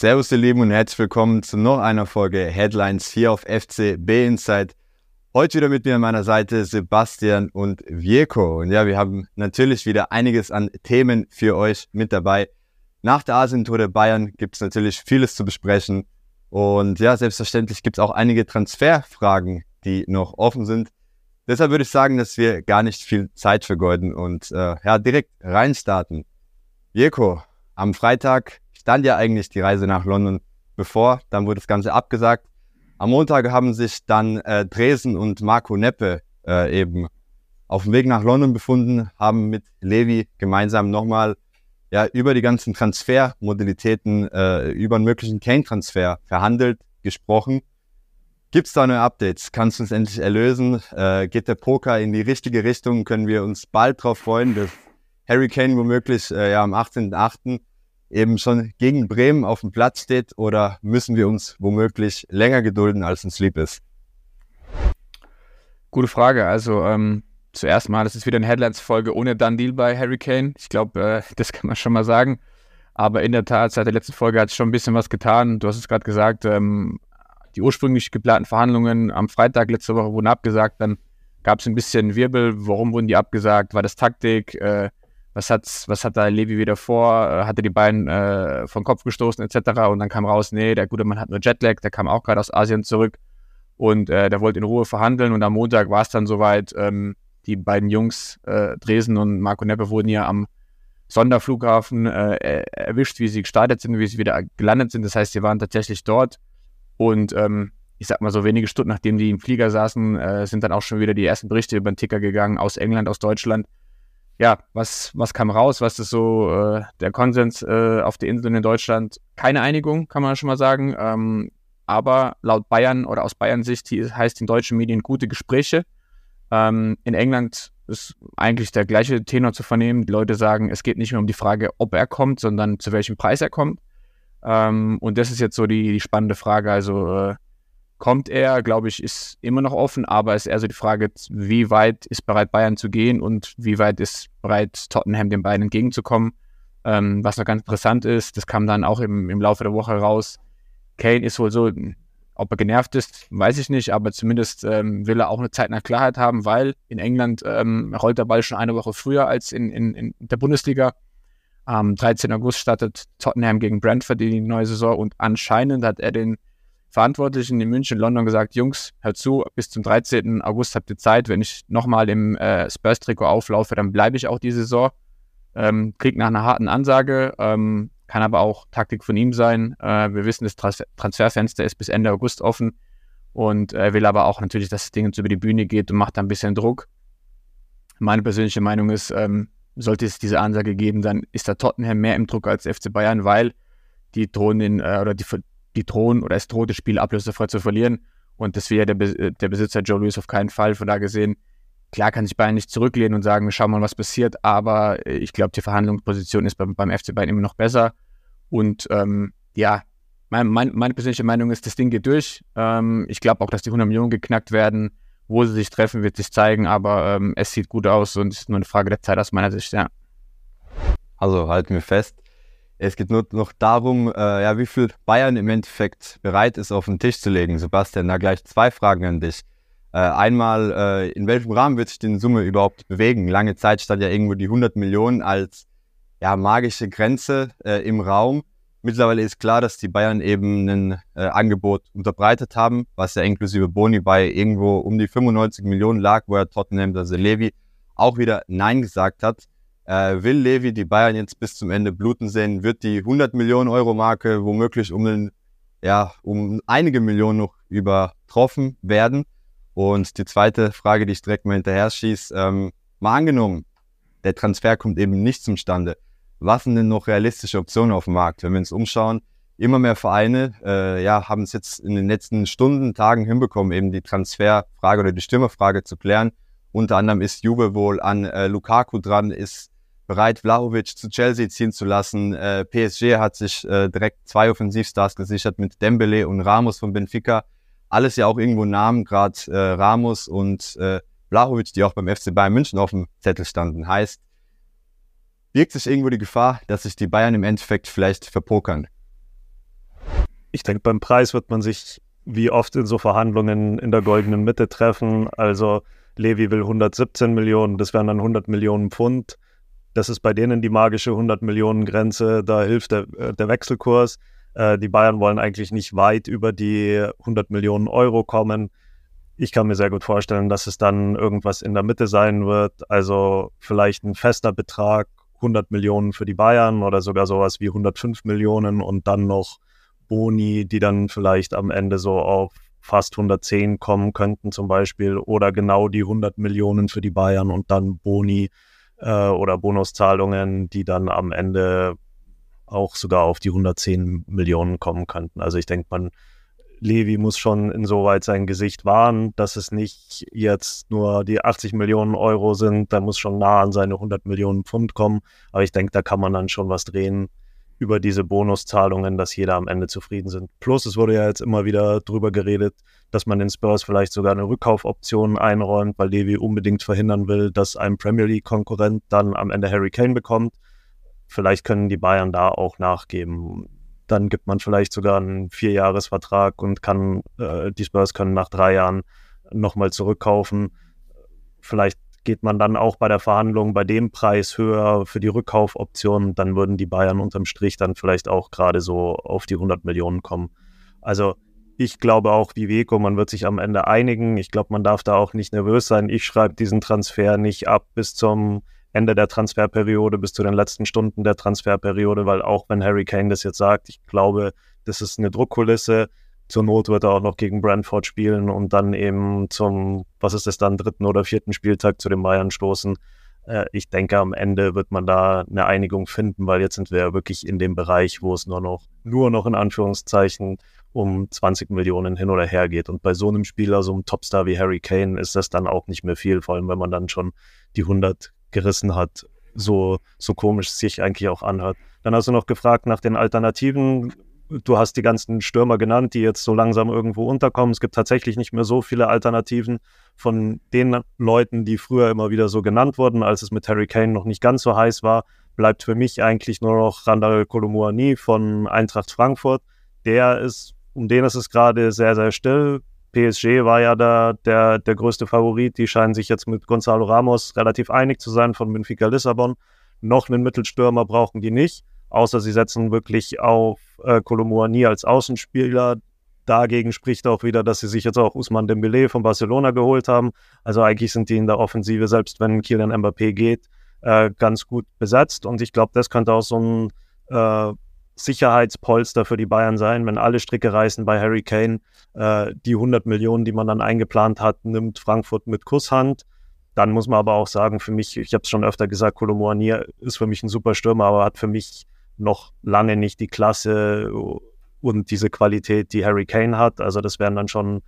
Servus ihr Lieben und herzlich willkommen zu noch einer Folge Headlines hier auf FCB Insight. Heute wieder mit mir an meiner Seite Sebastian und Vierko. Und ja, wir haben natürlich wieder einiges an Themen für euch mit dabei. Nach der Asientour der Bayern gibt es natürlich vieles zu besprechen. Und ja, selbstverständlich gibt es auch einige Transferfragen, die noch offen sind. Deshalb würde ich sagen, dass wir gar nicht viel Zeit vergeuden und äh, ja, direkt reinstarten. Jeko, am Freitag stand ja eigentlich die Reise nach London bevor, dann wurde das Ganze abgesagt. Am Montag haben sich dann äh, Dresden und Marco Neppe äh, eben auf dem Weg nach London befunden, haben mit Levi gemeinsam nochmal ja, über die ganzen Transfermodalitäten, äh, über einen möglichen Kane-Transfer verhandelt, gesprochen. Gibt es da neue Updates? Kannst du uns endlich erlösen? Äh, geht der Poker in die richtige Richtung? Können wir uns bald darauf freuen, dass Harry Kane womöglich äh, ja, am 18.08. eben schon gegen Bremen auf dem Platz steht? Oder müssen wir uns womöglich länger gedulden, als uns lieb ist? Gute Frage. Also ähm, zuerst mal, das ist wieder eine Headlines-Folge ohne Done Deal bei Harry Kane. Ich glaube, äh, das kann man schon mal sagen. Aber in der Tat, seit der letzten Folge hat es schon ein bisschen was getan. Du hast es gerade gesagt, ähm, die ursprünglich geplanten Verhandlungen am Freitag letzte Woche wurden abgesagt. Dann gab es ein bisschen Wirbel. Warum wurden die abgesagt? War das Taktik? Äh, was, hat's, was hat da Levi wieder vor? Äh, hatte die beiden äh, vom Kopf gestoßen etc. Und dann kam raus, nee, der gute Mann hat nur Jetlag, der kam auch gerade aus Asien zurück und äh, der wollte in Ruhe verhandeln. Und am Montag war es dann soweit. Ähm, die beiden Jungs, äh, Dresden und Marco Neppe, wurden ja am Sonderflughafen äh, erwischt, wie sie gestartet sind, wie sie wieder gelandet sind. Das heißt, sie waren tatsächlich dort und ähm, ich sag mal so wenige Stunden nachdem die im Flieger saßen, äh, sind dann auch schon wieder die ersten Berichte über den Ticker gegangen aus England, aus Deutschland. Ja, was, was kam raus? Was ist so äh, der Konsens äh, auf der Insel in Deutschland? Keine Einigung, kann man schon mal sagen. Ähm, aber laut Bayern oder aus Bayern Sicht heißt in deutschen Medien gute Gespräche. Ähm, in England ist eigentlich der gleiche Tenor zu vernehmen. Die Leute sagen, es geht nicht mehr um die Frage, ob er kommt, sondern zu welchem Preis er kommt. Ähm, und das ist jetzt so die, die spannende Frage. Also äh, kommt er, glaube ich, ist immer noch offen, aber es ist eher so die Frage, wie weit ist bereit Bayern zu gehen und wie weit ist bereit Tottenham den beiden entgegenzukommen. Ähm, was noch ganz interessant ist, das kam dann auch im, im Laufe der Woche raus. Kane ist wohl so, ob er genervt ist, weiß ich nicht, aber zumindest ähm, will er auch eine Zeit nach Klarheit haben, weil in England ähm, rollt der Ball schon eine Woche früher als in, in, in der Bundesliga. Am 13. August startet Tottenham gegen Brentford die neue Saison und anscheinend hat er den Verantwortlichen in München und London gesagt, Jungs, hört zu, bis zum 13. August habt ihr Zeit. Wenn ich nochmal im äh, Spurs-Trikot auflaufe, dann bleibe ich auch die Saison. Ähm, krieg nach einer harten Ansage, ähm, kann aber auch Taktik von ihm sein. Äh, wir wissen, das Trans Transferfenster ist bis Ende August offen und er will aber auch natürlich, dass das Ding jetzt über die Bühne geht und macht da ein bisschen Druck. Meine persönliche Meinung ist, ähm, sollte es diese Ansage geben, dann ist da Tottenham mehr im Druck als FC Bayern, weil die drohen den, äh, oder die, die drohen oder es droht das Spiel ablösefrei zu verlieren. Und das ja der, der Besitzer Joe Louis auf keinen Fall. Von da gesehen, klar kann sich Bayern nicht zurücklehnen und sagen, wir schauen mal, was passiert, aber äh, ich glaube, die Verhandlungsposition ist beim, beim FC Bayern immer noch besser. Und ähm, ja, mein, mein, meine persönliche Meinung ist, das Ding geht durch. Ähm, ich glaube auch, dass die 100 Millionen geknackt werden. Wo sie sich treffen, wird sich zeigen, aber ähm, es sieht gut aus und es ist nur eine Frage der Zeit aus meiner Sicht, ja. Also halten wir fest. Es geht nur noch darum, äh, ja, wie viel Bayern im Endeffekt bereit ist, auf den Tisch zu legen. Sebastian, da gleich zwei Fragen an dich. Äh, einmal, äh, in welchem Rahmen wird sich die Summe überhaupt bewegen? Lange Zeit stand ja irgendwo die 100 Millionen als ja, magische Grenze äh, im Raum. Mittlerweile ist klar, dass die Bayern eben ein äh, Angebot unterbreitet haben, was ja inklusive Boni bei irgendwo um die 95 Millionen lag, wo er Tottenham, also Levi, auch wieder Nein gesagt hat. Äh, will Levi die Bayern jetzt bis zum Ende bluten sehen? Wird die 100 Millionen Euro Marke womöglich um, den, ja, um einige Millionen noch übertroffen werden? Und die zweite Frage, die ich direkt mal hinterher schieße, ähm, mal angenommen, der Transfer kommt eben nicht zum Stande was sind denn noch realistische Optionen auf dem Markt? Wenn wir uns umschauen, immer mehr Vereine äh, ja, haben es jetzt in den letzten Stunden, Tagen hinbekommen, eben die Transferfrage oder die Stürmerfrage zu klären. Unter anderem ist Juve wohl an äh, Lukaku dran, ist bereit, Vlahovic zu Chelsea ziehen zu lassen. Äh, PSG hat sich äh, direkt zwei Offensivstars gesichert mit Dembele und Ramos von Benfica. Alles ja auch irgendwo Namen, gerade äh, Ramos und äh, die auch beim FC Bayern München auf dem Zettel standen. Heißt, birgt sich irgendwo die Gefahr, dass sich die Bayern im Endeffekt vielleicht verpokern? ich denke, beim Preis wird man sich wie oft in so Verhandlungen in der goldenen Mitte treffen. Also Levi will 117 Millionen, das wären dann 100 Millionen Pfund. Das ist bei denen die magische 100 Millionen Grenze. Da hilft der, äh, der Wechselkurs. Äh, die Bayern wollen eigentlich nicht weit über die 100 Millionen Euro kommen. Ich kann mir sehr gut vorstellen, dass es dann irgendwas in der Mitte sein wird. Also vielleicht ein fester Betrag, 100 Millionen für die Bayern oder sogar sowas wie 105 Millionen und dann noch Boni, die dann vielleicht am Ende so auf fast 110 kommen könnten zum Beispiel oder genau die 100 Millionen für die Bayern und dann Boni äh, oder Bonuszahlungen, die dann am Ende auch sogar auf die 110 Millionen kommen könnten. Also ich denke, man Levi muss schon insoweit sein Gesicht wahren, dass es nicht jetzt nur die 80 Millionen Euro sind, da muss schon nah an seine 100 Millionen Pfund kommen. Aber ich denke, da kann man dann schon was drehen über diese Bonuszahlungen, dass jeder am Ende zufrieden sind. Plus, es wurde ja jetzt immer wieder drüber geredet, dass man den Spurs vielleicht sogar eine Rückkaufoption einräumt, weil Levi unbedingt verhindern will, dass ein Premier League-Konkurrent dann am Ende Harry Kane bekommt. Vielleicht können die Bayern da auch nachgeben dann gibt man vielleicht sogar einen Vierjahresvertrag und kann, äh, die Spurs können nach drei Jahren nochmal zurückkaufen. Vielleicht geht man dann auch bei der Verhandlung bei dem Preis höher für die Rückkaufoption, dann würden die Bayern unterm Strich dann vielleicht auch gerade so auf die 100 Millionen kommen. Also ich glaube auch wie Veko, man wird sich am Ende einigen. Ich glaube, man darf da auch nicht nervös sein. Ich schreibe diesen Transfer nicht ab bis zum Ende der Transferperiode bis zu den letzten Stunden der Transferperiode, weil auch wenn Harry Kane das jetzt sagt, ich glaube, das ist eine Druckkulisse. Zur Not wird er auch noch gegen Brentford spielen und dann eben zum, was ist es dann, dritten oder vierten Spieltag zu den Bayern stoßen. Äh, ich denke, am Ende wird man da eine Einigung finden, weil jetzt sind wir ja wirklich in dem Bereich, wo es nur noch, nur noch in Anführungszeichen um 20 Millionen hin oder her geht. Und bei so einem Spieler, so einem Topstar wie Harry Kane, ist das dann auch nicht mehr viel, vor allem wenn man dann schon die 100 gerissen hat, so, so komisch sich eigentlich auch anhört. Dann hast du noch gefragt nach den Alternativen. Du hast die ganzen Stürmer genannt, die jetzt so langsam irgendwo unterkommen. Es gibt tatsächlich nicht mehr so viele Alternativen von den Leuten, die früher immer wieder so genannt wurden, als es mit Harry Kane noch nicht ganz so heiß war. Bleibt für mich eigentlich nur noch Randall Kolomuani von Eintracht Frankfurt. Der ist, um den ist es gerade sehr, sehr still. PSG war ja da der, der größte Favorit. Die scheinen sich jetzt mit Gonzalo Ramos relativ einig zu sein von Benfica Lissabon. Noch einen Mittelstürmer brauchen die nicht, außer sie setzen wirklich auf äh, Kolomuani als Außenspieler. Dagegen spricht auch wieder, dass sie sich jetzt auch Usman Dembele von Barcelona geholt haben. Also eigentlich sind die in der Offensive, selbst wenn Kylian Mbappé geht, äh, ganz gut besetzt. Und ich glaube, das könnte auch so ein äh, Sicherheitspolster für die Bayern sein, wenn alle Stricke reißen bei Harry Kane. Äh, die 100 Millionen, die man dann eingeplant hat, nimmt Frankfurt mit Kusshand. Dann muss man aber auch sagen, für mich, ich habe es schon öfter gesagt, Kolomoani ist für mich ein super Stürmer, aber hat für mich noch lange nicht die Klasse und diese Qualität, die Harry Kane hat. Also das wären dann schon ein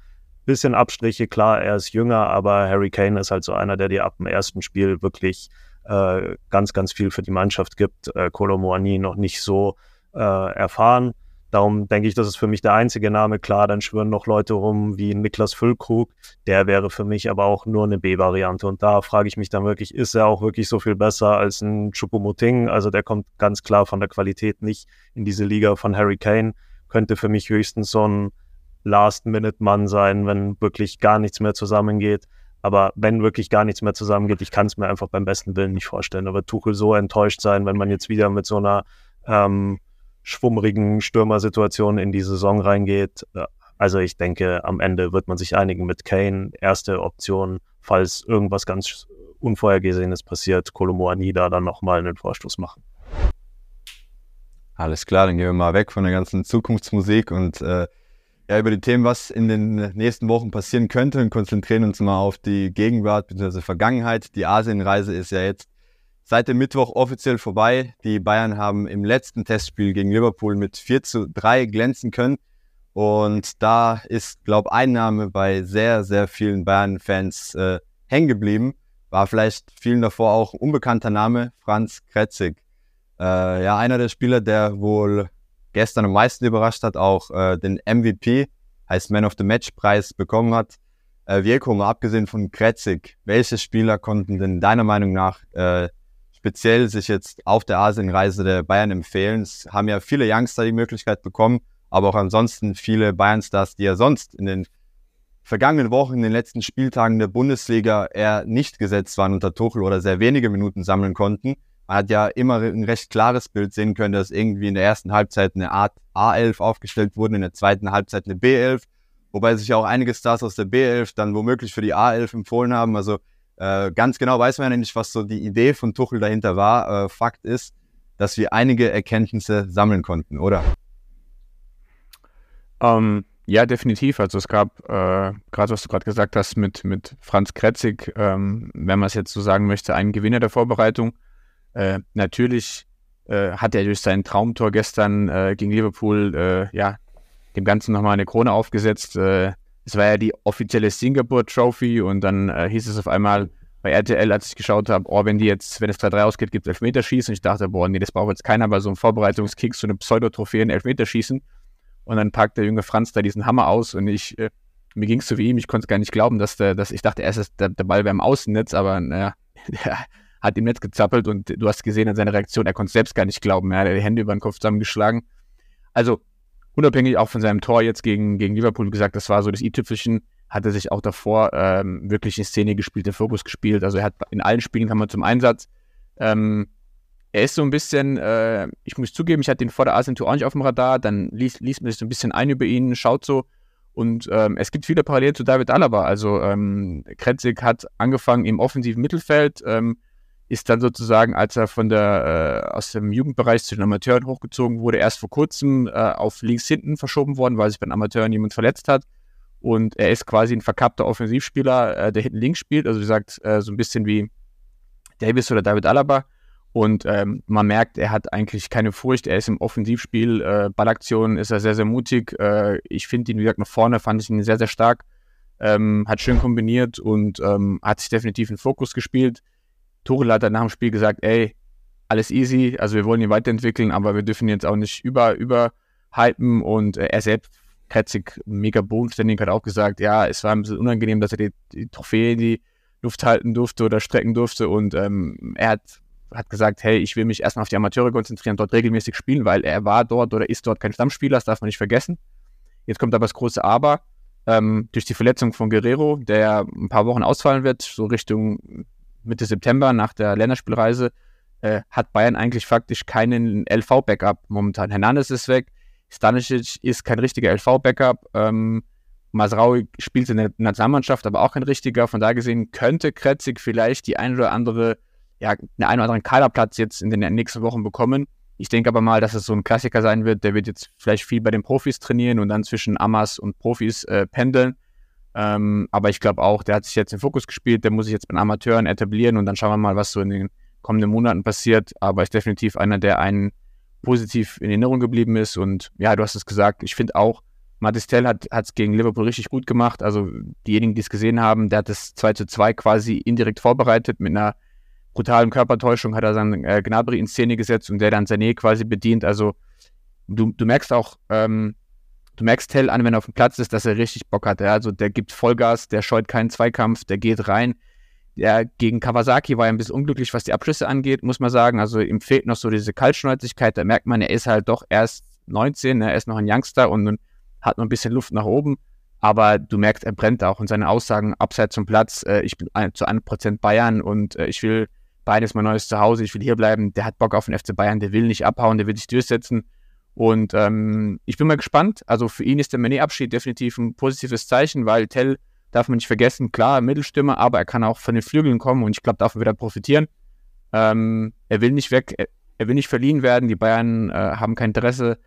bisschen Abstriche. Klar, er ist jünger, aber Harry Kane ist halt so einer, der dir ab dem ersten Spiel wirklich äh, ganz, ganz viel für die Mannschaft gibt. Äh, Kolomoani noch nicht so äh, erfahren. Darum denke ich, das ist für mich der einzige Name. Klar, dann schwören noch Leute rum wie Niklas Füllkrug. Der wäre für mich aber auch nur eine B-Variante. Und da frage ich mich dann wirklich, ist er auch wirklich so viel besser als ein Chupomoting? Also der kommt ganz klar von der Qualität nicht in diese Liga von Harry Kane. Könnte für mich höchstens so ein Last-Minute-Mann sein, wenn wirklich gar nichts mehr zusammengeht. Aber wenn wirklich gar nichts mehr zusammengeht, ich kann es mir einfach beim besten Willen nicht vorstellen. Aber Tuchel so enttäuscht sein, wenn man jetzt wieder mit so einer ähm, schwummrigen Stürmersituation in die Saison reingeht. Also ich denke, am Ende wird man sich einigen mit Kane. Erste Option, falls irgendwas ganz Unvorhergesehenes passiert, Kolomoani da dann nochmal einen Vorstoß machen. Alles klar, dann gehen wir mal weg von der ganzen Zukunftsmusik und äh, ja, über die Themen, was in den nächsten Wochen passieren könnte und konzentrieren uns mal auf die Gegenwart bzw. Vergangenheit. Die Asienreise ist ja jetzt seit dem Mittwoch offiziell vorbei. Die Bayern haben im letzten Testspiel gegen Liverpool mit 4 zu 3 glänzen können. Und da ist, glaube ich, Einnahme bei sehr, sehr vielen Bayern-Fans äh, hängen geblieben. War vielleicht vielen davor auch ein unbekannter Name, Franz Kretzig. Äh, ja, einer der Spieler, der wohl gestern am meisten überrascht hat, auch äh, den MVP, heißt Man of the Match Preis bekommen hat. Äh, mal abgesehen von Kretzig, welche Spieler konnten denn deiner Meinung nach äh, speziell sich jetzt auf der Asienreise der Bayern empfehlen. Es haben ja viele Youngster die Möglichkeit bekommen, aber auch ansonsten viele Bayern-Stars, die ja sonst in den vergangenen Wochen, in den letzten Spieltagen der Bundesliga eher nicht gesetzt waren unter Tuchel oder sehr wenige Minuten sammeln konnten. Man hat ja immer ein recht klares Bild sehen können, dass irgendwie in der ersten Halbzeit eine Art A11 aufgestellt wurde, in der zweiten Halbzeit eine B11, wobei sich auch einige Stars aus der B11 dann womöglich für die A11 empfohlen haben. Also äh, ganz genau weiß man ja nicht, was so die Idee von Tuchel dahinter war. Äh, Fakt ist, dass wir einige Erkenntnisse sammeln konnten, oder? Ähm, ja, definitiv. Also es gab, äh, gerade was du gerade gesagt hast, mit, mit Franz Kretzig, ähm, wenn man es jetzt so sagen möchte, einen Gewinner der Vorbereitung. Äh, natürlich äh, hat er durch sein Traumtor gestern gegen Liverpool ja, dem Ganzen nochmal eine Krone aufgesetzt. Äh, es war ja die offizielle Singapore Trophy und dann hieß es auf einmal bei RTL, als ich geschaut habe, oh, wenn die jetzt, wenn es 3-3 ausgeht, gibt es Elfmeterschießen. Ich dachte, boah, nee, das braucht jetzt keiner bei so einem Vorbereitungskick, so eine Pseudotrophäe in Elfmeterschießen. Und dann packt der junge Franz da diesen Hammer aus und ich, äh, mir ging es so wie ihm, ich konnte es gar nicht glauben, dass der, dass ich dachte erst, der, der Ball wäre im Außennetz, aber naja, der hat im Netz gezappelt und du hast gesehen an seiner Reaktion, er konnte es selbst gar nicht glauben. Er hat die Hände über den Kopf zusammengeschlagen. Also, unabhängig auch von seinem Tor jetzt gegen, gegen Liverpool gesagt, das war so das i-Tüpfelchen, hat er sich auch davor ähm, wirklich in Szene gespielt, den Fokus gespielt. Also er hat in allen Spielen kam er zum Einsatz. Ähm, er ist so ein bisschen, äh, ich muss zugeben, ich hatte ihn vor der Asien Tour auch nicht auf dem Radar, dann liest, liest man sich so ein bisschen ein über ihn, schaut so und ähm, es gibt viele Parallelen zu David Alaba. Also ähm, Kretzig hat angefangen im offensiven Mittelfeld, ähm, ist dann sozusagen, als er von der äh, aus dem Jugendbereich zu den Amateuren hochgezogen wurde, erst vor kurzem äh, auf links hinten verschoben worden, weil sich bei den Amateuren jemand verletzt hat. Und er ist quasi ein verkappter Offensivspieler, äh, der hinten links spielt, also wie gesagt, äh, so ein bisschen wie Davis oder David Alaba. Und ähm, man merkt, er hat eigentlich keine Furcht. Er ist im Offensivspiel, äh, Ballaktionen ist er sehr, sehr mutig. Äh, ich finde ihn, wie gesagt, nach vorne fand ich ihn sehr, sehr stark. Ähm, hat schön kombiniert und ähm, hat sich definitiv in Fokus gespielt. Tuchel hat dann nach dem Spiel gesagt, ey, alles easy, also wir wollen ihn weiterentwickeln, aber wir dürfen jetzt auch nicht über, überhypen und äh, er selbst, Kretzig, mega bodenständig, hat auch gesagt, ja, es war ein bisschen unangenehm, dass er die, die Trophäe in die Luft halten durfte oder strecken durfte und ähm, er hat hat gesagt, hey, ich will mich erstmal auf die Amateure konzentrieren, dort regelmäßig spielen, weil er war dort oder ist dort kein Stammspieler, das darf man nicht vergessen. Jetzt kommt aber das große Aber. Ähm, durch die Verletzung von Guerrero, der ein paar Wochen ausfallen wird, so Richtung Mitte September nach der Länderspielreise, äh, hat Bayern eigentlich faktisch keinen LV-Backup momentan. Hernandez ist weg, Stanisic ist kein richtiger LV-Backup, ähm, Masraui spielt in der Nationalmannschaft, aber auch kein richtiger. Von da gesehen könnte Kretzig vielleicht die ein oder andere ja, einen oder anderen Kaderplatz jetzt in den nächsten Wochen bekommen. Ich denke aber mal, dass es so ein Klassiker sein wird. Der wird jetzt vielleicht viel bei den Profis trainieren und dann zwischen Amas und Profis äh, pendeln. Ähm, aber ich glaube auch, der hat sich jetzt in Fokus gespielt, der muss sich jetzt den Amateuren etablieren und dann schauen wir mal, was so in den kommenden Monaten passiert. Aber ist definitiv einer, der einen positiv in Erinnerung geblieben ist. Und ja, du hast es gesagt, ich finde auch, Matistel hat es gegen Liverpool richtig gut gemacht. Also diejenigen, die es gesehen haben, der hat das 2 zu 2 quasi indirekt vorbereitet mit einer brutalen Körpertäuschung hat er dann äh, Gnabry in Szene gesetzt und der dann Sané quasi bedient. Also du, du merkst auch, ähm, du merkst Tell an, wenn er auf dem Platz ist, dass er richtig Bock hat. Also der gibt Vollgas, der scheut keinen Zweikampf, der geht rein. Der gegen Kawasaki war ja ein bisschen unglücklich, was die Abschlüsse angeht, muss man sagen. Also ihm fehlt noch so diese Kaltschnäuzigkeit. Da merkt man, er ist halt doch erst 19, ne? er ist noch ein Youngster und hat noch ein bisschen Luft nach oben. Aber du merkst, er brennt auch und seine Aussagen abseits zum Platz. Äh, ich bin zu 1% Bayern und äh, ich will Bayern ist mein neues Zuhause, ich will hier bleiben. Der hat Bock auf den FC Bayern, der will nicht abhauen, der will sich durchsetzen. Und ähm, ich bin mal gespannt. Also für ihn ist der Manet-Abschied definitiv ein positives Zeichen, weil Tell darf man nicht vergessen, klar, Mittelstimme, aber er kann auch von den Flügeln kommen und ich glaube, davon wird er profitieren. Ähm, er will nicht weg, er, er, will nicht verliehen werden. Die Bayern äh, haben kein Interesse,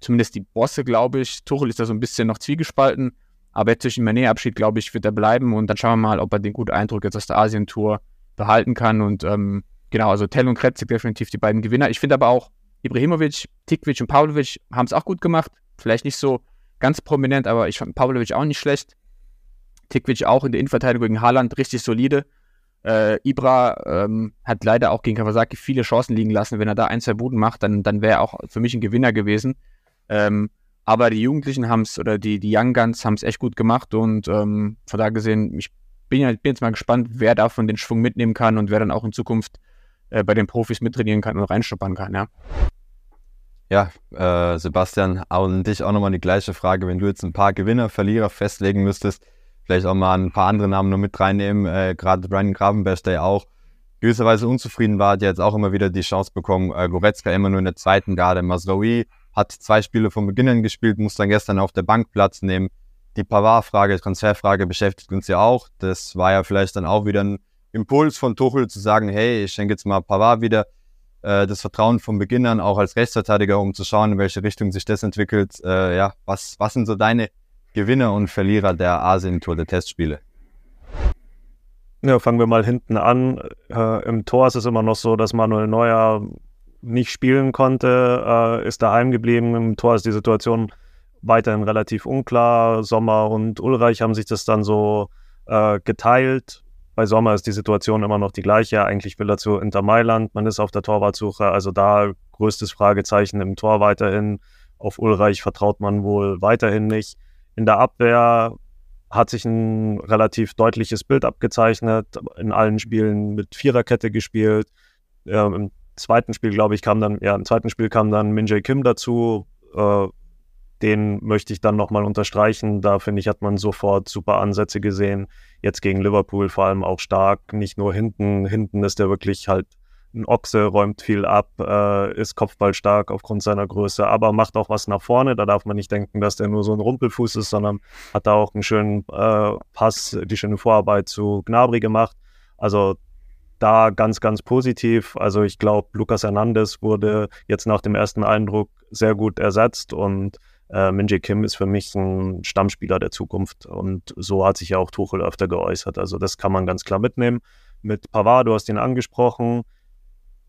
zumindest die Bosse, glaube ich. Tuchel ist da so ein bisschen noch zwiegespalten, aber jetzt durch den Manet-Abschied, glaube ich, wird er bleiben und dann schauen wir mal, ob er den guten Eindruck jetzt aus der Asien-Tour behalten kann. Und ähm, genau, also Tell und Kretzig definitiv die beiden Gewinner. Ich finde aber auch Ibrahimovic, Tikvic und Pavlovic haben es auch gut gemacht. Vielleicht nicht so ganz prominent, aber ich fand Pavlovic auch nicht schlecht. Tikvic auch in der Innenverteidigung gegen Haaland richtig solide. Äh, Ibra ähm, hat leider auch gegen Kawasaki viele Chancen liegen lassen. Wenn er da ein, zwei Buden macht, dann, dann wäre er auch für mich ein Gewinner gewesen. Ähm, aber die Jugendlichen haben es oder die, die Young Guns haben es echt gut gemacht und ähm, von da gesehen, ich bin, bin jetzt mal gespannt, wer davon den Schwung mitnehmen kann und wer dann auch in Zukunft äh, bei den Profis mittrainieren kann und reinschnuppern kann, ja. Ja, äh, Sebastian, an dich auch nochmal die gleiche Frage. Wenn du jetzt ein paar Gewinner, Verlierer festlegen müsstest, vielleicht auch mal ein paar andere Namen noch mit reinnehmen, äh, gerade Brian Gravenberg, der ja auch gewisserweise unzufrieden war, hat jetzt auch immer wieder die Chance bekommen. Äh, Goretzka immer nur in der zweiten Garde. Masraoui hat zwei Spiele von Beginn an gespielt, muss dann gestern auf der Bank Platz nehmen. Die Pavard-Frage, Transferfrage beschäftigt uns ja auch. Das war ja vielleicht dann auch wieder ein Impuls von Tuchel zu sagen, hey, ich schenke jetzt mal Pavard wieder äh, das Vertrauen von Beginn an, auch als Rechtsverteidiger, um zu schauen, in welche Richtung sich das entwickelt. Äh, ja, was, was sind so deine Gewinner und Verlierer der Asien-Tour, der Testspiele? Ja, fangen wir mal hinten an. Äh, Im Tor ist es immer noch so, dass Manuel Neuer nicht spielen konnte, äh, ist daheim geblieben. Im Tor ist die Situation weiterhin relativ unklar. Sommer und Ulreich haben sich das dann so äh, geteilt. Bei Sommer ist die Situation immer noch die gleiche. Eigentlich will er zu Inter Mailand. Man ist auf der Torwartsuche. Also da größtes Fragezeichen im Tor weiterhin. Auf Ulreich vertraut man wohl weiterhin nicht. In der Abwehr hat sich ein relativ deutliches Bild abgezeichnet. In allen Spielen mit Viererkette gespielt. Ähm, Im zweiten Spiel, glaube ich, kam dann, ja, im zweiten Spiel kam dann Min Jae Kim dazu. Äh, den möchte ich dann nochmal unterstreichen. Da finde ich, hat man sofort super Ansätze gesehen. Jetzt gegen Liverpool vor allem auch stark. Nicht nur hinten. Hinten ist der wirklich halt ein Ochse, räumt viel ab, äh, ist kopfballstark aufgrund seiner Größe, aber macht auch was nach vorne. Da darf man nicht denken, dass der nur so ein Rumpelfuß ist, sondern hat da auch einen schönen äh, Pass, die schöne Vorarbeit zu Gnabry gemacht. Also da ganz, ganz positiv. Also ich glaube, Lucas Hernandez wurde jetzt nach dem ersten Eindruck sehr gut ersetzt und äh, Minji Kim ist für mich ein Stammspieler der Zukunft und so hat sich ja auch Tuchel öfter geäußert. Also das kann man ganz klar mitnehmen. Mit Pavard, du hast ihn angesprochen,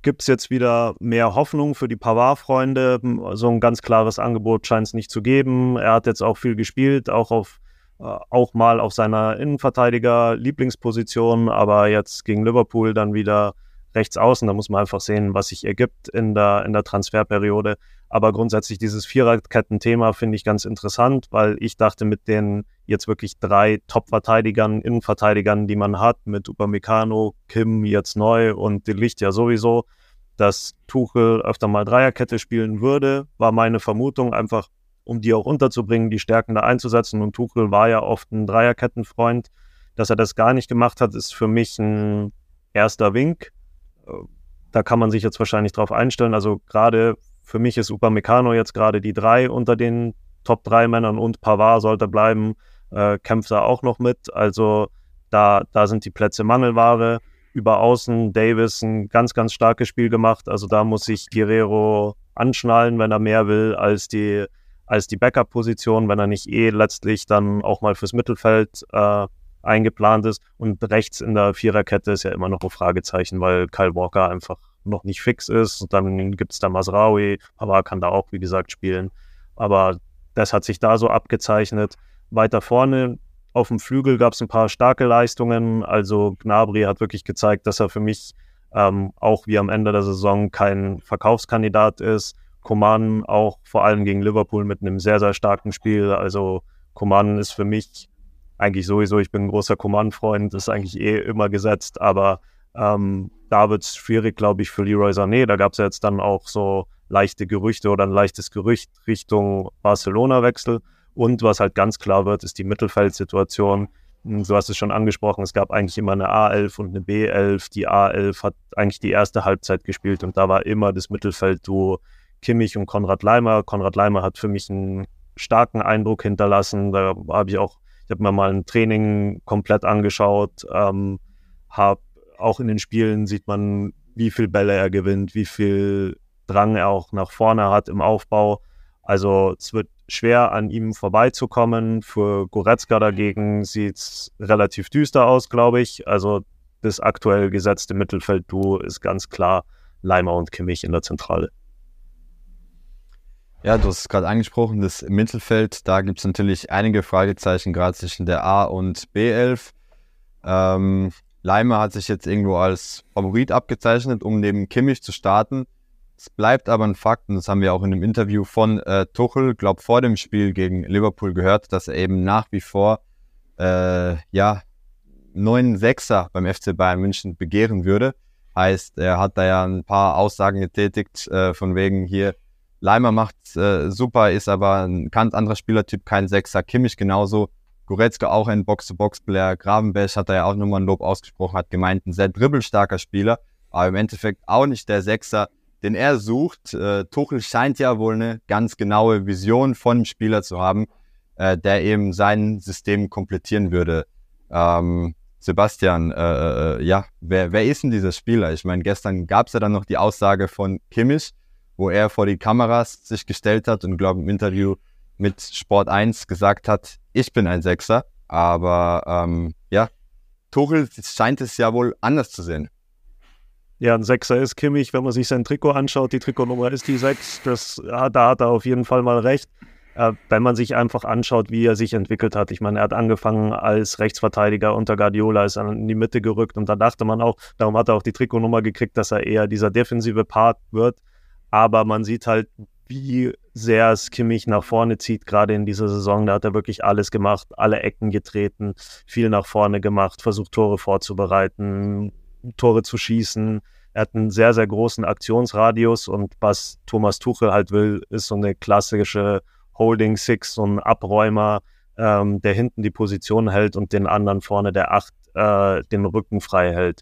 gibt es jetzt wieder mehr Hoffnung für die Pavard-Freunde. So ein ganz klares Angebot scheint es nicht zu geben. Er hat jetzt auch viel gespielt, auch auf äh, auch mal auf seiner Innenverteidiger-Lieblingsposition, aber jetzt gegen Liverpool dann wieder rechts außen. Da muss man einfach sehen, was sich ergibt in der, in der Transferperiode. Aber grundsätzlich dieses Viererketten-Thema finde ich ganz interessant, weil ich dachte, mit den jetzt wirklich drei Top-Verteidigern, Innenverteidigern, die man hat, mit Upamecano, Kim jetzt neu und De Licht ja sowieso, dass Tuchel öfter mal Dreierkette spielen würde, war meine Vermutung, einfach um die auch unterzubringen, die Stärken da einzusetzen. Und Tuchel war ja oft ein Dreierkettenfreund. Dass er das gar nicht gemacht hat, ist für mich ein erster Wink. Da kann man sich jetzt wahrscheinlich drauf einstellen. Also gerade für mich ist Upamecano jetzt gerade die drei unter den Top 3 Männern und Pavard sollte bleiben, äh, kämpft da auch noch mit. Also da, da sind die Plätze Mangelware. Über Außen Davis ein ganz, ganz starkes Spiel gemacht. Also da muss sich Guerrero anschnallen, wenn er mehr will als die, als die Backup-Position, wenn er nicht eh letztlich dann auch mal fürs Mittelfeld äh, eingeplant ist. Und rechts in der Viererkette ist ja immer noch ein Fragezeichen, weil Kyle Walker einfach noch nicht fix ist. Und dann gibt es da Masraui, aber kann da auch, wie gesagt, spielen. Aber das hat sich da so abgezeichnet. Weiter vorne auf dem Flügel gab es ein paar starke Leistungen. Also Gnabry hat wirklich gezeigt, dass er für mich ähm, auch wie am Ende der Saison kein Verkaufskandidat ist. Coman auch vor allem gegen Liverpool mit einem sehr, sehr starken Spiel. Also Coman ist für mich eigentlich sowieso, ich bin ein großer Coman-Freund, ist eigentlich eh immer gesetzt, aber ähm, da wird es schwierig, glaube ich, für Leroy Sané. Da gab es ja jetzt dann auch so leichte Gerüchte oder ein leichtes Gerücht Richtung Barcelona-Wechsel. Und was halt ganz klar wird, ist die Mittelfeldsituation. Hm, du hast es schon angesprochen, es gab eigentlich immer eine A11 und eine B11. Die A11 hat eigentlich die erste Halbzeit gespielt und da war immer das Mittelfeld-Duo Kimmich und Konrad Leimer. Konrad Leimer hat für mich einen starken Eindruck hinterlassen. Da habe ich auch, ich habe mir mal ein Training komplett angeschaut, ähm, habe auch in den Spielen sieht man, wie viel Bälle er gewinnt, wie viel Drang er auch nach vorne hat im Aufbau. Also es wird schwer an ihm vorbeizukommen. Für Goretzka dagegen sieht es relativ düster aus, glaube ich. Also das aktuell gesetzte Mittelfeld-Duo ist ganz klar Leimer und Kimmich in der Zentrale. Ja, du hast es gerade angesprochen, das Mittelfeld, da gibt es natürlich einige Fragezeichen, gerade zwischen der A und B11. Ähm, Leimer hat sich jetzt irgendwo als Favorit abgezeichnet, um neben Kimmich zu starten. Es bleibt aber ein Fakt, und das haben wir auch in einem Interview von äh, Tuchel, glaube vor dem Spiel gegen Liverpool gehört, dass er eben nach wie vor äh, ja neuen Sechser beim FC Bayern München begehren würde. Heißt, er hat da ja ein paar Aussagen getätigt, äh, von wegen hier, Leimer macht äh, super, ist aber ein ganz anderer Spielertyp, kein Sechser. Kimmich genauso. Goretzka auch ein Box-to-Box-Player. Gravenberg hat da ja auch nochmal ein Lob ausgesprochen, hat gemeint, ein sehr dribbelstarker Spieler, aber im Endeffekt auch nicht der Sechser, den er sucht. Äh, Tuchel scheint ja wohl eine ganz genaue Vision von dem Spieler zu haben, äh, der eben sein System komplettieren würde. Ähm, Sebastian, äh, äh, ja, wer, wer ist denn dieser Spieler? Ich meine, gestern gab es ja dann noch die Aussage von Kimmich, wo er vor die Kameras sich gestellt hat und glaube im Interview mit Sport 1 gesagt hat, ich bin ein Sechser. Aber ähm, ja, Tuchel scheint es ja wohl anders zu sehen. Ja, ein Sechser ist Kimmich, wenn man sich sein Trikot anschaut, die Trikotnummer ist die Sechs, das, ja, da hat er auf jeden Fall mal recht. Äh, wenn man sich einfach anschaut, wie er sich entwickelt hat. Ich meine, er hat angefangen als Rechtsverteidiger unter Guardiola, ist in die Mitte gerückt und da dachte man auch, darum hat er auch die Trikotnummer gekriegt, dass er eher dieser defensive Part wird. Aber man sieht halt, wie sehr es Kimmich nach vorne zieht, gerade in dieser Saison. Da hat er wirklich alles gemacht, alle Ecken getreten, viel nach vorne gemacht, versucht Tore vorzubereiten, Tore zu schießen. Er hat einen sehr, sehr großen Aktionsradius und was Thomas Tuchel halt will, ist so eine klassische Holding Six, so ein Abräumer, ähm, der hinten die Position hält und den anderen vorne, der Acht, äh, den Rücken frei hält.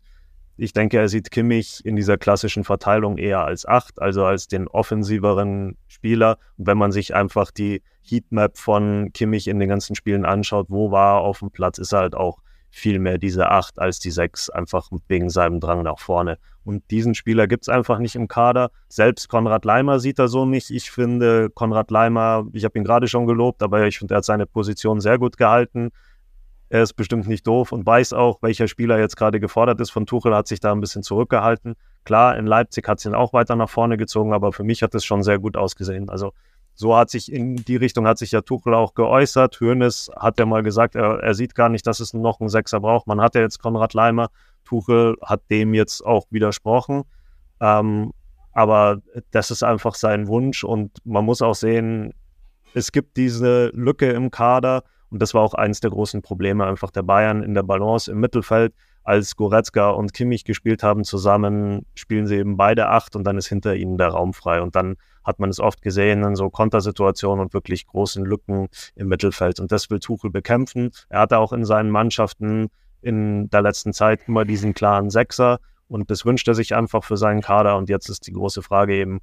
Ich denke, er sieht Kimmich in dieser klassischen Verteilung eher als Acht, also als den offensiveren Spieler. Und wenn man sich einfach die Heatmap von Kimmich in den ganzen Spielen anschaut, wo war er auf dem Platz, ist er halt auch viel mehr diese Acht als die Sechs, einfach wegen seinem Drang nach vorne. Und diesen Spieler gibt es einfach nicht im Kader. Selbst Konrad Leimer sieht er so nicht. Ich finde, Konrad Leimer, ich habe ihn gerade schon gelobt, aber ich finde, er hat seine Position sehr gut gehalten. Er ist bestimmt nicht doof und weiß auch, welcher Spieler jetzt gerade gefordert ist. Von Tuchel hat sich da ein bisschen zurückgehalten. Klar, in Leipzig hat es ihn auch weiter nach vorne gezogen, aber für mich hat es schon sehr gut ausgesehen. Also so hat sich in die Richtung hat sich ja Tuchel auch geäußert. Hoeneß hat ja mal gesagt, er, er sieht gar nicht, dass es noch einen Sechser braucht. Man hat ja jetzt Konrad Leimer. Tuchel hat dem jetzt auch widersprochen. Ähm, aber das ist einfach sein Wunsch und man muss auch sehen, es gibt diese Lücke im Kader und das war auch eines der großen Probleme einfach der Bayern in der Balance im Mittelfeld als Goretzka und Kimmich gespielt haben zusammen, spielen sie eben beide acht und dann ist hinter ihnen der Raum frei. Und dann hat man es oft gesehen in so Kontersituationen und wirklich großen Lücken im Mittelfeld. Und das will Tuchel bekämpfen. Er hatte auch in seinen Mannschaften in der letzten Zeit immer diesen klaren Sechser und das wünscht er sich einfach für seinen Kader. Und jetzt ist die große Frage eben,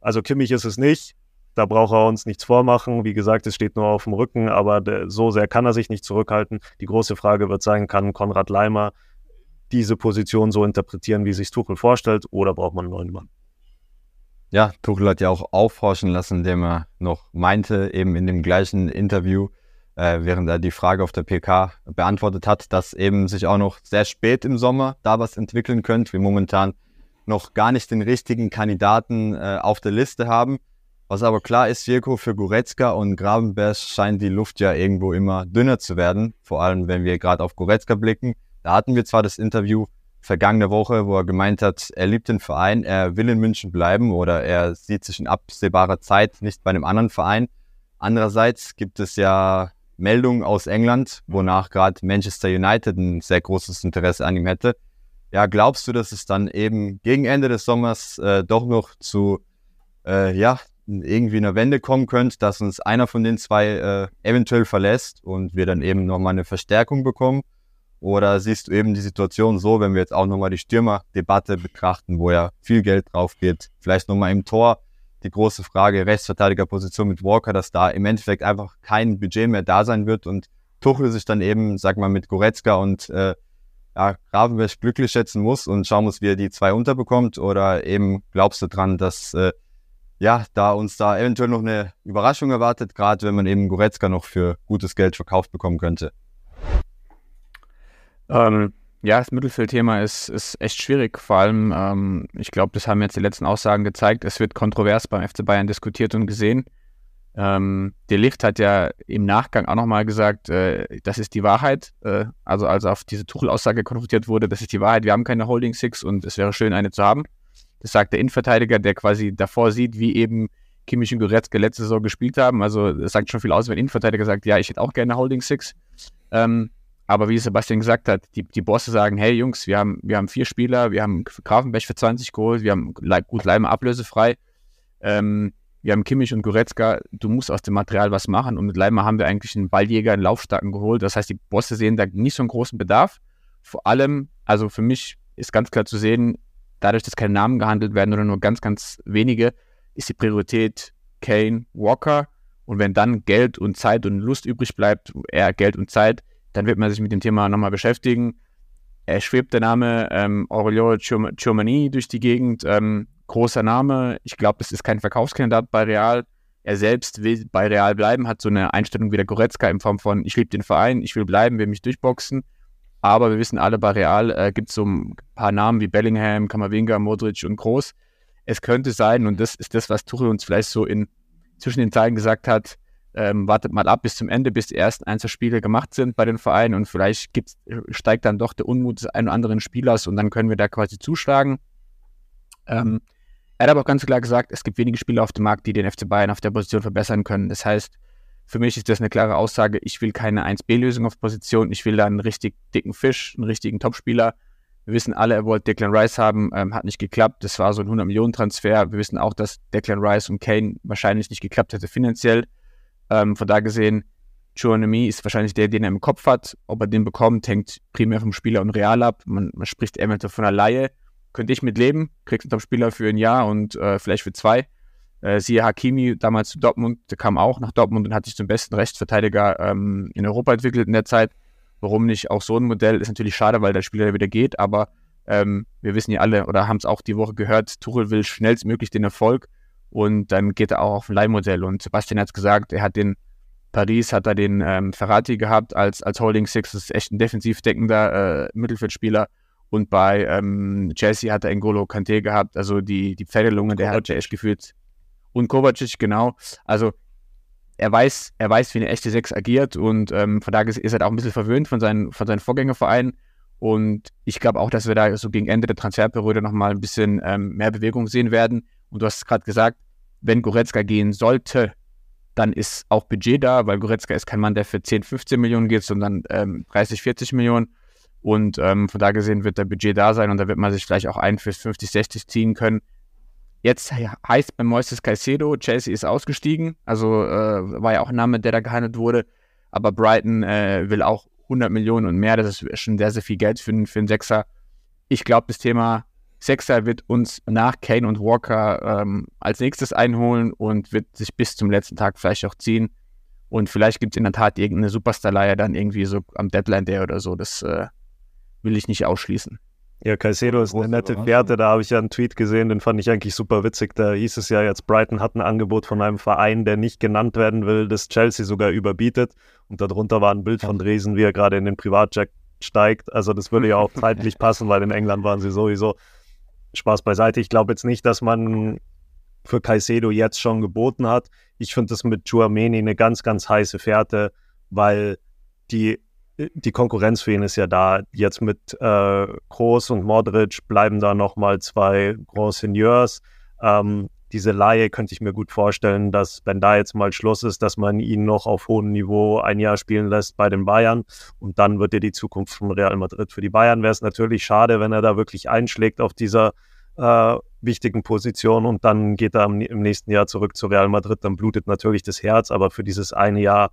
also Kimmich ist es nicht, da braucht er uns nichts vormachen. Wie gesagt, es steht nur auf dem Rücken, aber so sehr kann er sich nicht zurückhalten. Die große Frage wird sein, kann Konrad Leimer diese Position so interpretieren, wie sich Tuchel vorstellt, oder braucht man einen neuen Mann? Ja, Tuchel hat ja auch aufhorchen lassen, indem er noch meinte, eben in dem gleichen Interview, äh, während er die Frage auf der PK beantwortet hat, dass eben sich auch noch sehr spät im Sommer da was entwickeln könnte, wir momentan noch gar nicht den richtigen Kandidaten äh, auf der Liste haben. Was aber klar ist, Jirko, für Goretzka und Gravenberg scheint die Luft ja irgendwo immer dünner zu werden, vor allem wenn wir gerade auf Goretzka blicken. Da hatten wir zwar das Interview vergangene Woche, wo er gemeint hat, er liebt den Verein, er will in München bleiben oder er sieht sich in absehbarer Zeit nicht bei einem anderen Verein. Andererseits gibt es ja Meldungen aus England, wonach gerade Manchester United ein sehr großes Interesse an ihm hätte. Ja, glaubst du, dass es dann eben gegen Ende des Sommers äh, doch noch zu äh, ja, irgendwie einer Wende kommen könnte, dass uns einer von den zwei äh, eventuell verlässt und wir dann eben nochmal eine Verstärkung bekommen? Oder siehst du eben die Situation so, wenn wir jetzt auch nochmal die Stürmerdebatte betrachten, wo ja viel Geld drauf geht, vielleicht nochmal im Tor die große Frage Rechtsverteidigerposition mit Walker, dass da im Endeffekt einfach kein Budget mehr da sein wird und Tuchel sich dann eben, sag mal, mit Goretzka und äh, ja, Gravenberg glücklich schätzen muss und schauen muss, wie er die zwei unterbekommt? Oder eben glaubst du dran, dass äh, ja, da uns da eventuell noch eine Überraschung erwartet, gerade wenn man eben Goretzka noch für gutes Geld verkauft bekommen könnte? Ähm, ja, das Mittelfeldthema ist, ist echt schwierig. Vor allem, ähm, ich glaube, das haben jetzt die letzten Aussagen gezeigt. Es wird kontrovers beim FC Bayern diskutiert und gesehen. Ähm, der Licht hat ja im Nachgang auch nochmal gesagt, äh, das ist die Wahrheit. Äh, also als auf diese Tuchel-Aussage konfrontiert wurde, das ist die Wahrheit. Wir haben keine Holding Six und es wäre schön, eine zu haben. Das sagt der Innenverteidiger, der quasi davor sieht, wie eben Kimmich und Goretzka letzte Saison gespielt haben. Also es sagt schon viel aus, wenn Innenverteidiger sagt, ja, ich hätte auch gerne Holding Six. Ähm, aber wie Sebastian gesagt hat, die, die Bosse sagen, hey Jungs, wir haben, wir haben vier Spieler, wir haben Grafenberg für 20 geholt, wir haben gut Leimer ablösefrei. Ähm, wir haben Kimmich und Goretzka, du musst aus dem Material was machen und mit Leimer haben wir eigentlich einen Balljäger, einen Laufstarken geholt. Das heißt, die Bosse sehen da nicht so einen großen Bedarf. Vor allem, also für mich ist ganz klar zu sehen, dadurch, dass keine Namen gehandelt werden oder nur ganz, ganz wenige, ist die Priorität Kane, Walker. Und wenn dann Geld und Zeit und Lust übrig bleibt, eher Geld und Zeit, dann wird man sich mit dem Thema nochmal beschäftigen. Er schwebt der Name ähm, Aurelio Ciomani durch die Gegend. Ähm, großer Name. Ich glaube, das ist kein Verkaufskandidat bei Real. Er selbst will bei Real bleiben, hat so eine Einstellung wie der Goretzka in Form von, ich liebe den Verein, ich will bleiben, will mich durchboxen. Aber wir wissen alle, bei Real äh, gibt es so ein paar Namen wie Bellingham, Kamavinga, Modric und Groß. Es könnte sein, und das ist das, was Tuchel uns vielleicht so in zwischen den Zeilen gesagt hat, ähm, wartet mal ab bis zum Ende, bis die ersten Einzelspiele gemacht sind bei den Vereinen und vielleicht steigt dann doch der Unmut des einen oder anderen Spielers und dann können wir da quasi zuschlagen. Ähm, er hat aber auch ganz klar gesagt, es gibt wenige Spieler auf dem Markt, die den FC Bayern auf der Position verbessern können. Das heißt, für mich ist das eine klare Aussage, ich will keine 1B-Lösung auf Position, ich will da einen richtig dicken Fisch, einen richtigen Topspieler. Wir wissen alle, er wollte Declan Rice haben, ähm, hat nicht geklappt. Das war so ein 100-Millionen-Transfer. Wir wissen auch, dass Declan Rice und Kane wahrscheinlich nicht geklappt hätte finanziell. Ähm, von da gesehen, Chouanemi ist wahrscheinlich der, den er im Kopf hat. Ob er den bekommt, hängt primär vom Spieler und Real ab. Man, man spricht eventuell von einer Laie. Könnte ich mit leben. Kriegst einen Top-Spieler für ein Jahr und äh, vielleicht für zwei. Äh, siehe Hakimi damals zu Dortmund, der kam auch nach Dortmund und hat sich zum besten Rechtsverteidiger ähm, in Europa entwickelt in der Zeit. Warum nicht auch so ein Modell? Ist natürlich schade, weil der Spieler wieder geht, aber ähm, wir wissen ja alle oder haben es auch die Woche gehört, Tuchel will schnellstmöglich den Erfolg und dann geht er auch auf ein Leihmodell. Und Sebastian hat es gesagt, er hat den Paris, hat er den ähm, Ferrati gehabt als, als Holding Six, das ist echt ein defensiv deckender äh, Mittelfeldspieler. Und bei ähm, Chelsea hat er Engolo Kante gehabt, also die, die Pferdelunge, der hat ja echt gefühlt. Und Kovacic, genau. Also er weiß, er weiß, wie eine echte Sechs agiert und ähm, von daher ist er auch ein bisschen verwöhnt von seinen, von seinen Vorgängervereinen. Und ich glaube auch, dass wir da so gegen Ende der Transferperiode nochmal ein bisschen ähm, mehr Bewegung sehen werden. Und du hast es gerade gesagt, wenn Goretzka gehen sollte, dann ist auch Budget da, weil Goretzka ist kein Mann, der für 10, 15 Millionen geht, sondern ähm, 30, 40 Millionen. Und ähm, von da gesehen wird der Budget da sein und da wird man sich vielleicht auch ein für 50, 60 ziehen können. Jetzt heißt bei Moises Caicedo, Chelsea ist ausgestiegen, also äh, war ja auch ein Name, der da gehandelt wurde. Aber Brighton äh, will auch 100 Millionen und mehr. Das ist schon sehr, sehr viel Geld für, für einen Sechser. Ich glaube, das Thema Sechser wird uns nach Kane und Walker ähm, als nächstes einholen und wird sich bis zum letzten Tag vielleicht auch ziehen. Und vielleicht gibt es in der Tat irgendeine Superstar-Leihe dann irgendwie so am Deadline Day oder so. Das äh, will ich nicht ausschließen. Ja, Caicedo ist eine nette Fährte. Da habe ich ja einen Tweet gesehen, den fand ich eigentlich super witzig. Da hieß es ja jetzt, Brighton hat ein Angebot von einem Verein, der nicht genannt werden will, das Chelsea sogar überbietet. Und darunter war ein Bild von Dresen, wie er gerade in den Privatjet steigt. Also das würde ja auch zeitlich passen, weil in England waren sie sowieso. Spaß beiseite. Ich glaube jetzt nicht, dass man für Caicedo jetzt schon geboten hat. Ich finde das mit Chouameni eine ganz, ganz heiße Fährte, weil die die Konkurrenz für ihn ist ja da. Jetzt mit äh, Kroos und Modric bleiben da nochmal zwei Grand Seigneurs. Ähm, diese Laie könnte ich mir gut vorstellen, dass wenn da jetzt mal Schluss ist, dass man ihn noch auf hohem Niveau ein Jahr spielen lässt bei den Bayern und dann wird er die Zukunft von Real Madrid. Für die Bayern wäre es natürlich schade, wenn er da wirklich einschlägt auf dieser äh, wichtigen Position und dann geht er im nächsten Jahr zurück zu Real Madrid, dann blutet natürlich das Herz, aber für dieses eine Jahr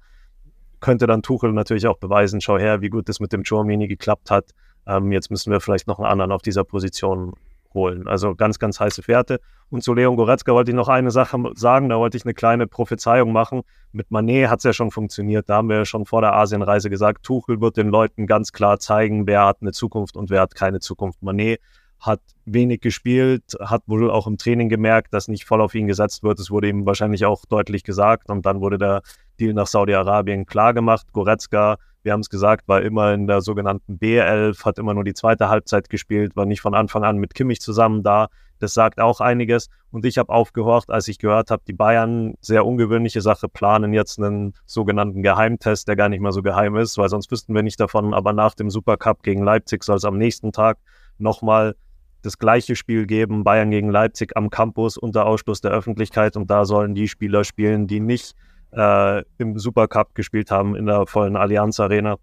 könnte dann Tuchel natürlich auch beweisen, schau her, wie gut das mit dem Chouamini geklappt hat. Ähm, jetzt müssen wir vielleicht noch einen anderen auf dieser Position holen. Also ganz, ganz heiße Fährte. Und zu Leon Goretzka wollte ich noch eine Sache sagen, da wollte ich eine kleine Prophezeiung machen. Mit Manet hat es ja schon funktioniert. Da haben wir ja schon vor der Asienreise gesagt, Tuchel wird den Leuten ganz klar zeigen, wer hat eine Zukunft und wer hat keine Zukunft. Manet hat wenig gespielt, hat wohl auch im Training gemerkt, dass nicht voll auf ihn gesetzt wird. Es wurde ihm wahrscheinlich auch deutlich gesagt und dann wurde der Deal nach Saudi-Arabien klargemacht. Goretzka, wir haben es gesagt, war immer in der sogenannten B11, hat immer nur die zweite Halbzeit gespielt, war nicht von Anfang an mit Kimmich zusammen da. Das sagt auch einiges. Und ich habe aufgehorcht, als ich gehört habe, die Bayern, sehr ungewöhnliche Sache, planen jetzt einen sogenannten Geheimtest, der gar nicht mal so geheim ist, weil sonst wüssten wir nicht davon. Aber nach dem Supercup gegen Leipzig soll es am nächsten Tag nochmal das gleiche Spiel geben, Bayern gegen Leipzig am Campus unter Ausschluss der Öffentlichkeit und da sollen die Spieler spielen, die nicht äh, im Supercup gespielt haben in der vollen Allianz Arena.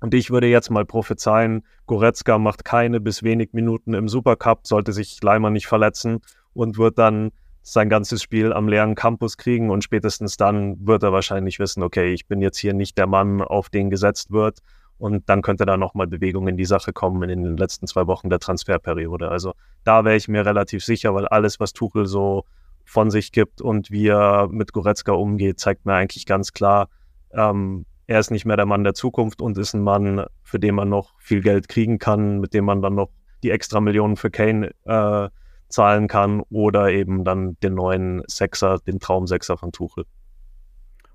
Und ich würde jetzt mal prophezeien, Goretzka macht keine bis wenig Minuten im Supercup, sollte sich Leimer nicht verletzen und wird dann sein ganzes Spiel am leeren Campus kriegen und spätestens dann wird er wahrscheinlich wissen, okay, ich bin jetzt hier nicht der Mann, auf den gesetzt wird und dann könnte da nochmal Bewegung in die Sache kommen in den letzten zwei Wochen der Transferperiode. Also da wäre ich mir relativ sicher, weil alles, was Tuchel so von sich gibt und wie er mit Goretzka umgeht, zeigt mir eigentlich ganz klar, ähm, er ist nicht mehr der Mann der Zukunft und ist ein Mann, für den man noch viel Geld kriegen kann, mit dem man dann noch die extra Millionen für Kane äh, zahlen kann oder eben dann den neuen Sechser, den Traumsechser von Tuchel.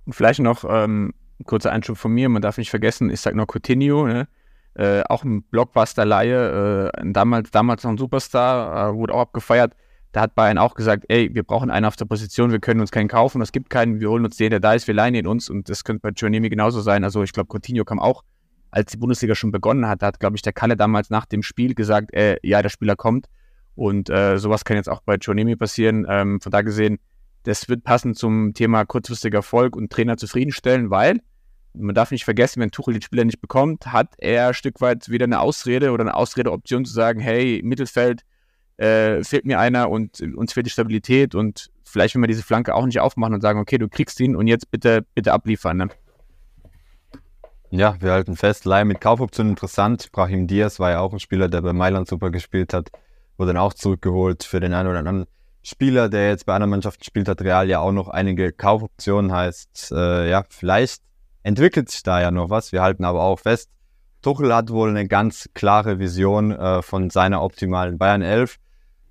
Und vielleicht noch ähm, ein kurzer Einschub von mir, man darf nicht vergessen, ich sage noch Coutinho, ne? äh, auch ein Blockbuster-Laie, äh, damals, damals noch ein Superstar, äh, wurde auch abgefeiert. Da hat Bayern auch gesagt, ey, wir brauchen einen auf der Position, wir können uns keinen kaufen, es gibt keinen, wir holen uns den, der da ist, wir leihen ihn uns und das könnte bei Giannini genauso sein. Also ich glaube, Coutinho kam auch, als die Bundesliga schon begonnen hat, da hat, glaube ich, der Kalle damals nach dem Spiel gesagt, äh, ja, der Spieler kommt und äh, sowas kann jetzt auch bei Giannini passieren. Ähm, von da gesehen, das wird passen zum Thema kurzfristiger Erfolg und Trainer zufriedenstellen, weil man darf nicht vergessen, wenn Tuchel den Spieler nicht bekommt, hat er ein Stück weit wieder eine Ausrede oder eine Ausredeoption zu sagen, hey, Mittelfeld, äh, fehlt mir einer und uns fehlt die Stabilität und vielleicht will man diese Flanke auch nicht aufmachen und sagen, okay, du kriegst ihn und jetzt bitte, bitte abliefern. Ne? Ja, wir halten fest, Leihe mit Kaufoption interessant. Brahim Diaz war ja auch ein Spieler, der bei Mailand super gespielt hat, wurde dann auch zurückgeholt für den einen oder anderen Spieler, der jetzt bei einer Mannschaft gespielt hat. Real ja auch noch einige Kaufoptionen heißt, äh, ja, vielleicht entwickelt sich da ja noch was. Wir halten aber auch fest, Tuchel hat wohl eine ganz klare Vision äh, von seiner optimalen Bayern 11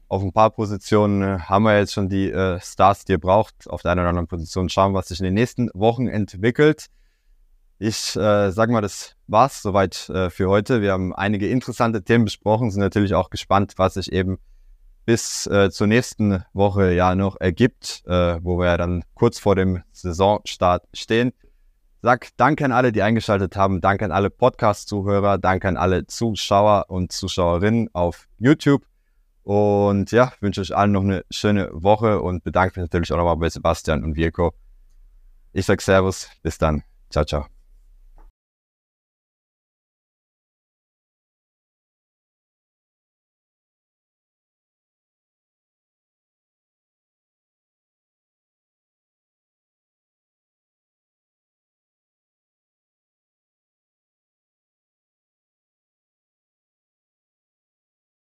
auf ein paar Positionen äh, haben wir jetzt schon die äh, Stars, die ihr braucht. Auf der einen oder anderen Position schauen, was sich in den nächsten Wochen entwickelt. Ich äh, sag mal, das war's soweit äh, für heute. Wir haben einige interessante Themen besprochen, sind natürlich auch gespannt, was sich eben bis äh, zur nächsten Woche ja noch ergibt, äh, wo wir dann kurz vor dem Saisonstart stehen. Sag danke an alle, die eingeschaltet haben. Danke an alle Podcast-Zuhörer. Danke an alle Zuschauer und Zuschauerinnen auf YouTube. Und ja, wünsche euch allen noch eine schöne Woche und bedanke mich natürlich auch nochmal bei Sebastian und Virko. Ich sage Servus, bis dann. Ciao, ciao.